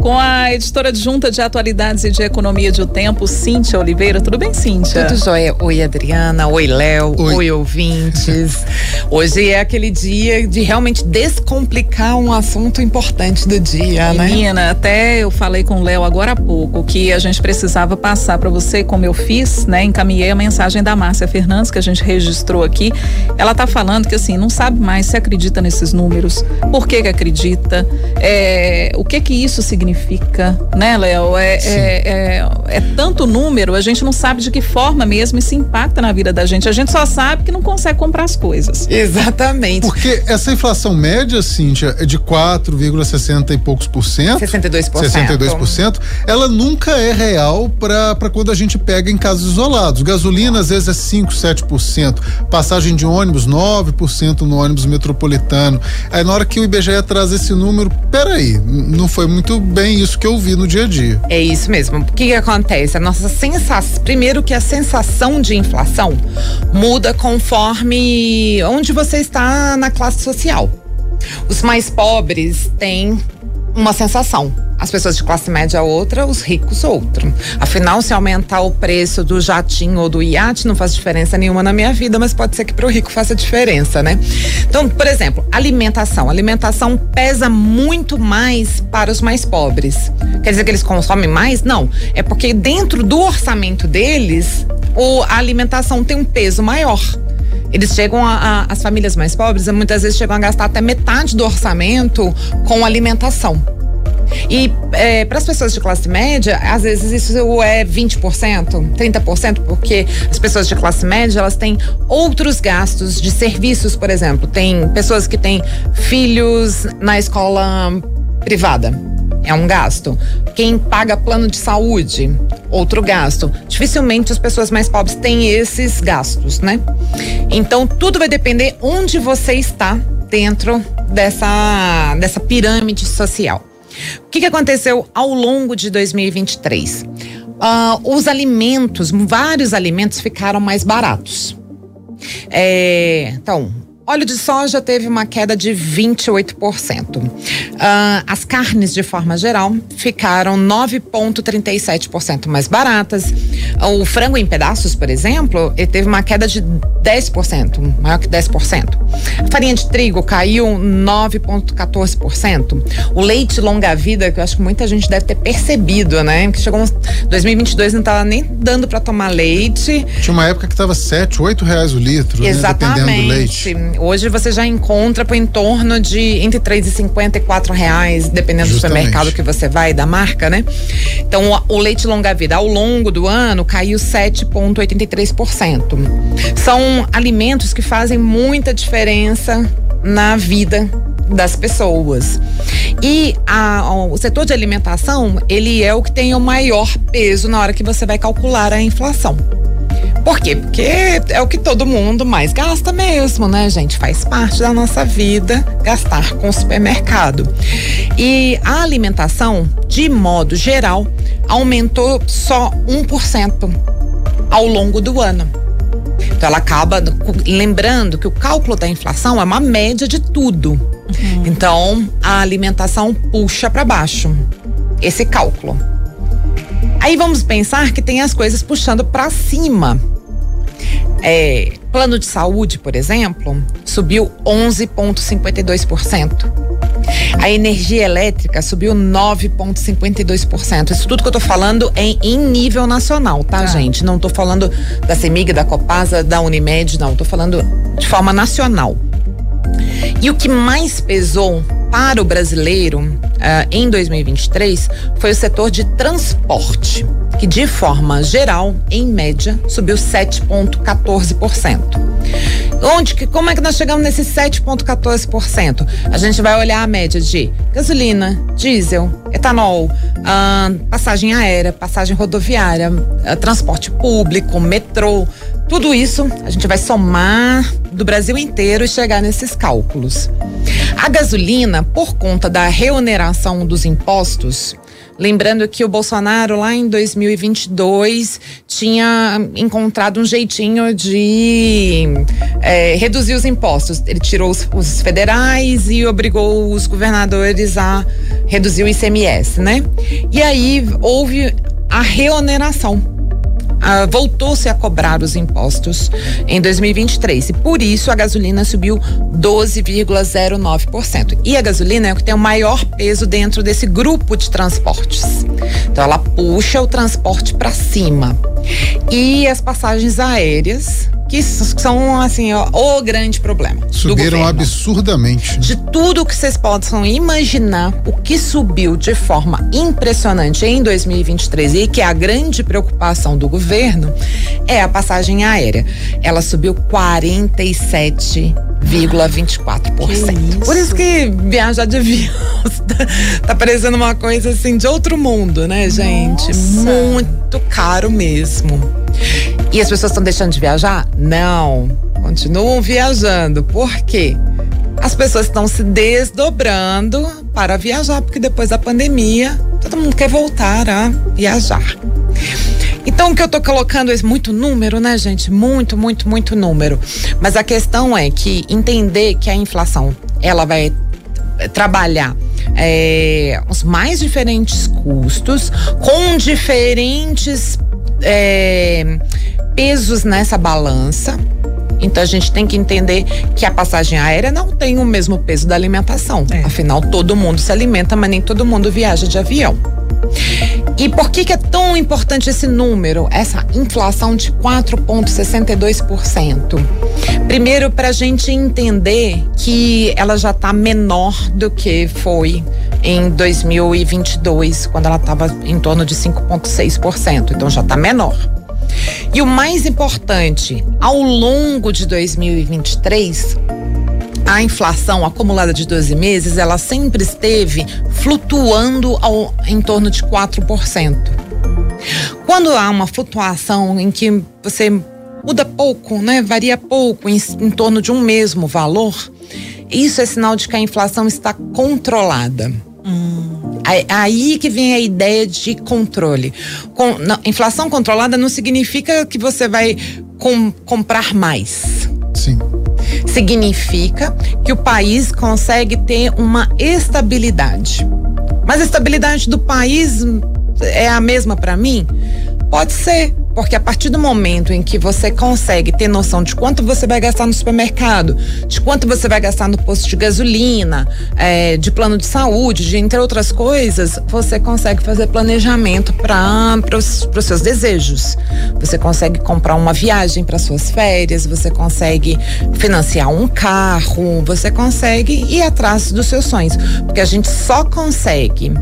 com a editora adjunta de atualidades e de economia de O Tempo, Cíntia Oliveira. Tudo bem, Cíntia? Tudo jóia. Oi, Adriana. Oi, Léo. Oi. Oi, ouvintes. Hoje é aquele dia de realmente descomplicar um assunto importante do dia, né? Menina, até eu falei com o Léo agora há pouco que a gente precisava passar para você, como eu fiz, né? Encaminhei a mensagem da Márcia Fernandes, que a gente registrou aqui. Ela tá falando que, assim, não sabe mais se acredita nesses números, por que que acredita, é, o que que isso significa significa, né, Léo? É, é, é, é, tanto número, a gente não sabe de que forma mesmo isso impacta na vida da gente. A gente só sabe que não consegue comprar as coisas. Exatamente. Porque essa inflação média, Cíntia, é de 4,60 e poucos por cento. 62%. 62%. Ela nunca é real para quando a gente pega em casos isolados. Gasolina às vezes é 5, 7%. Passagem de ônibus, 9% no ônibus metropolitano. Aí na hora que o IBGE traz esse número, peraí, não foi muito bem isso que eu vi no dia a dia. É isso mesmo. O que, que acontece? A nossa sensação. Primeiro que a sensação de inflação muda conforme onde você está na classe social. Os mais pobres têm uma sensação as pessoas de classe média outra, os ricos outra. Afinal, se aumentar o preço do jatinho ou do iate não faz diferença nenhuma na minha vida, mas pode ser que para o rico faça diferença, né? Então, por exemplo, alimentação. Alimentação pesa muito mais para os mais pobres. Quer dizer que eles consomem mais? Não. É porque dentro do orçamento deles, o, a alimentação tem um peso maior. Eles chegam a, a, as famílias mais pobres muitas vezes chegam a gastar até metade do orçamento com alimentação. E é, para as pessoas de classe média, às vezes isso é 20%, 30%, porque as pessoas de classe média, elas têm outros gastos de serviços, por exemplo. Tem pessoas que têm filhos na escola privada. É um gasto. Quem paga plano de saúde, outro gasto. Dificilmente as pessoas mais pobres têm esses gastos, né? Então tudo vai depender onde você está dentro dessa, dessa pirâmide social. O que, que aconteceu ao longo de 2023? Uh, ah, os alimentos, vários alimentos ficaram mais baratos. É, então, Óleo de soja teve uma queda de 28%. Uh, ah, as carnes, de forma geral, ficaram 9,37% mais baratas. O frango em pedaços, por exemplo, ele teve uma queda de 10%, maior que 10%. A farinha de trigo caiu 9,14%. O leite longa-vida, que eu acho que muita gente deve ter percebido, né? Que chegou 2022 não estava nem dando para tomar leite. Tinha uma época que estava 7, 8 reais o litro, Exatamente. Né? dependendo do leite. Hoje você já encontra por em torno de entre 3,50 e 4 reais, dependendo Justamente. do supermercado que você vai, da marca, né? Então, o, o leite longa-vida ao longo do ano caiu 7,83%. São alimentos que fazem muita diferença na vida das pessoas. E a, o setor de alimentação, ele é o que tem o maior peso na hora que você vai calcular a inflação. Por quê? Porque é o que todo mundo mais gasta mesmo, né, gente? Faz parte da nossa vida gastar com o supermercado. E a alimentação, de modo geral, aumentou só 1% ao longo do ano. Então ela acaba lembrando que o cálculo da inflação é uma média de tudo. Uhum. Então a alimentação puxa para baixo esse cálculo. Aí vamos pensar que tem as coisas puxando para cima. É, plano de saúde, por exemplo, subiu 11,52%. A energia elétrica subiu 9,52%. Isso tudo que eu tô falando é em nível nacional, tá, ah. gente? Não tô falando da CEMIG, da Copasa, da Unimed, não. Tô falando de forma nacional. E o que mais pesou para o brasileiro uh, em 2023 foi o setor de transporte, que de forma geral, em média, subiu 7,14%. Onde que, como é que nós chegamos nesse 7,14%? A gente vai olhar a média de gasolina, diesel, etanol, uh, passagem aérea, passagem rodoviária, uh, transporte público, metrô, tudo isso a gente vai somar do Brasil inteiro e chegar nesses cálculos. A gasolina, por conta da reoneração dos impostos, Lembrando que o Bolsonaro, lá em 2022, tinha encontrado um jeitinho de é, reduzir os impostos. Ele tirou os, os federais e obrigou os governadores a reduzir o ICMS, né? E aí houve a reoneração ah, voltou-se a cobrar os impostos em 2023 e por isso a gasolina subiu 12,09%. E a gasolina é o que tem o maior peso dentro desse grupo de transportes. Então ela puxa o transporte para cima. E as passagens aéreas que são assim ó, o grande problema. Subiram absurdamente. De tudo que vocês possam imaginar, o que subiu de forma impressionante em 2023 e que é a grande preocupação do governo é a passagem aérea. Ela subiu 47,24%. Por isso que viajar de avião tá, tá parecendo uma coisa assim de outro mundo, né, gente? Nossa. Muito caro mesmo. E as pessoas estão deixando de viajar? Não. Continuam viajando. Por quê? As pessoas estão se desdobrando para viajar, porque depois da pandemia, todo mundo quer voltar a viajar. Então, o que eu tô colocando é muito número, né, gente? Muito, muito, muito número. Mas a questão é que entender que a inflação, ela vai trabalhar é, os mais diferentes custos com diferentes é, pesos nessa balança. Então a gente tem que entender que a passagem aérea não tem o mesmo peso da alimentação. É. Afinal, todo mundo se alimenta, mas nem todo mundo viaja de avião. E por que, que é tão importante esse número, essa inflação de 4,62%? Primeiro, para a gente entender que ela já está menor do que foi em 2022, quando ela estava em torno de 5,6%. Então já está menor. E o mais importante, ao longo de 2023, a inflação acumulada de 12 meses, ela sempre esteve flutuando ao, em torno de 4%. Quando há uma flutuação em que você muda pouco, né, varia pouco, em, em torno de um mesmo valor, isso é sinal de que a inflação está controlada. Hum. Aí que vem a ideia de controle. Com, não, inflação controlada não significa que você vai com, comprar mais. Sim. Significa que o país consegue ter uma estabilidade. Mas a estabilidade do país é a mesma para mim? Pode ser, porque a partir do momento em que você consegue ter noção de quanto você vai gastar no supermercado, de quanto você vai gastar no posto de gasolina, é, de plano de saúde, de entre outras coisas, você consegue fazer planejamento para os seus desejos. Você consegue comprar uma viagem para suas férias, você consegue financiar um carro, você consegue ir atrás dos seus sonhos. Porque a gente só consegue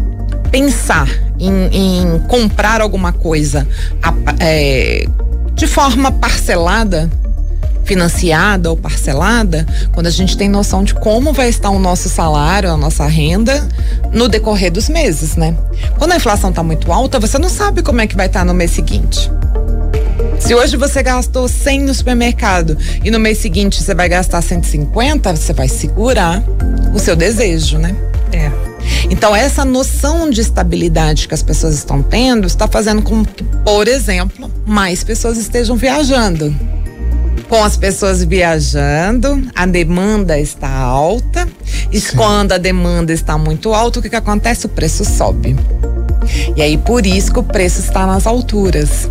pensar em, em comprar alguma coisa é, de forma parcelada, financiada ou parcelada, quando a gente tem noção de como vai estar o nosso salário, a nossa renda no decorrer dos meses, né? Quando a inflação está muito alta, você não sabe como é que vai estar no mês seguinte. Se hoje você gastou 100 no supermercado e no mês seguinte você vai gastar 150, você vai segurar o seu desejo, né? É. Então, essa noção de estabilidade que as pessoas estão tendo está fazendo com que, por exemplo, mais pessoas estejam viajando. Com as pessoas viajando, a demanda está alta. E Sim. quando a demanda está muito alta, o que, que acontece? O preço sobe. E aí, por isso que o preço está nas alturas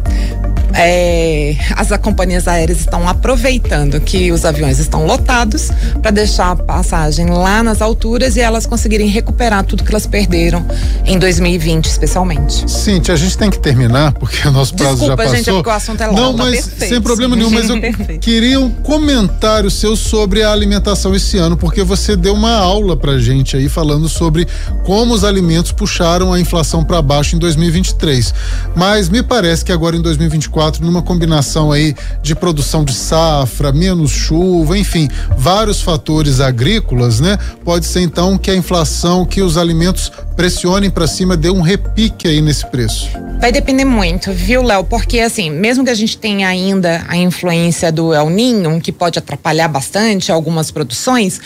é, as companhias aéreas estão aproveitando que os aviões estão lotados para deixar a passagem lá nas alturas e elas conseguirem recuperar tudo que elas perderam em 2020, especialmente. Cintia, a gente tem que terminar porque o nosso prazo Desculpa, já passou. gente, é porque o assunto é longo. Não, mas perfeito. sem problema nenhum, mas eu queria um comentário seu sobre a alimentação esse ano, porque você deu uma aula pra gente aí falando sobre como os alimentos puxaram a inflação para baixo em 2023. Mas me parece que agora em 2024 2024, numa combinação aí de produção de safra, menos chuva, enfim, vários fatores agrícolas, né? Pode ser então que a inflação, que os alimentos pressionem para cima, dê um repique aí nesse preço. Vai depender muito, viu, Léo? Porque assim, mesmo que a gente tenha ainda a influência do El Ninho, que pode atrapalhar bastante algumas produções,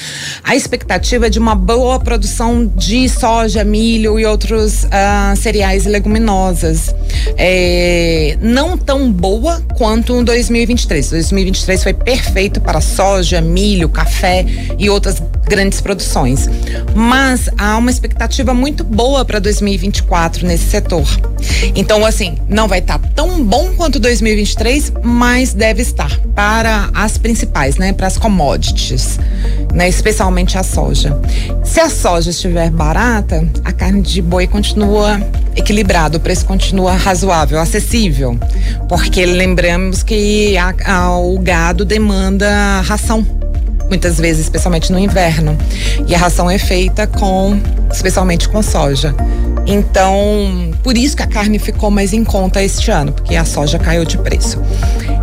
a expectativa é de uma boa produção de soja, milho e outros uh, cereais e leguminosas. É, não tão boa quanto em 2023. 2023 foi perfeito para soja, milho, café e outras grandes produções. Mas há uma expectativa muito boa para 2024 nesse setor. Então, assim, não vai estar tá tão bom quanto 2023, mas deve estar para as principais, né? Para as commodities, né? Especialmente a soja. Se a soja estiver barata, a carne de boi continua equilibrado, o preço continua razoável, acessível, porque lembramos que a, a, o gado demanda ração muitas vezes, especialmente no inverno. E a ração é feita com, especialmente com soja. Então, por isso que a carne ficou mais em conta este ano, porque a soja caiu de preço.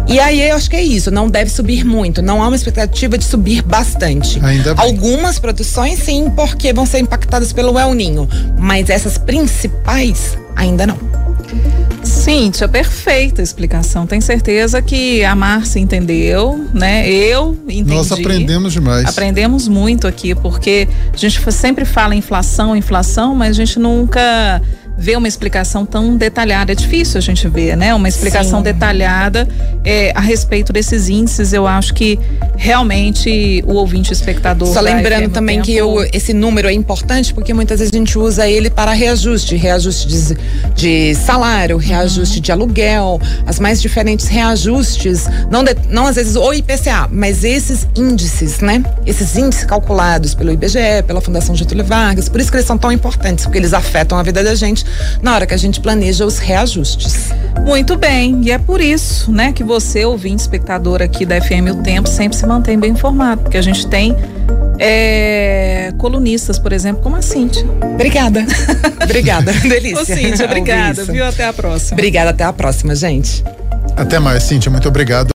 E aí eu acho que é isso, não deve subir muito, não há uma expectativa de subir bastante. Ainda bem. Algumas produções sim, porque vão ser impactadas pelo El Ninho, mas essas principais ainda não. Cíntia, perfeita explicação. Tenho certeza que a Márcia entendeu, né? Eu entendi. Nós aprendemos demais. Aprendemos muito aqui, porque a gente sempre fala inflação, inflação, mas a gente nunca ver uma explicação tão detalhada. É difícil a gente ver, né? Uma explicação Sim. detalhada é, a respeito desses índices. Eu acho que realmente o ouvinte o espectador. Só lembrando também tempo... que eu, esse número é importante porque muitas vezes a gente usa ele para reajuste, reajuste de, de salário, reajuste uhum. de aluguel, as mais diferentes reajustes, não, de, não às vezes o IPCA, mas esses índices, né? Esses índices calculados pelo IBGE, pela Fundação Getúlio Vargas, por isso que eles são tão importantes, porque eles afetam a vida da gente na hora que a gente planeja os reajustes. Muito bem, e é por isso, né, que você, ouvinte, espectador aqui da FM O Tempo, sempre se mantém bem informado, porque a gente tem é, colunistas, por exemplo, como a Cíntia. Obrigada. obrigada. Delícia. Ô, Cíntia, obrigada, viu? Até a próxima. Obrigada, até a próxima, gente. Até mais, Cíntia. Muito obrigado.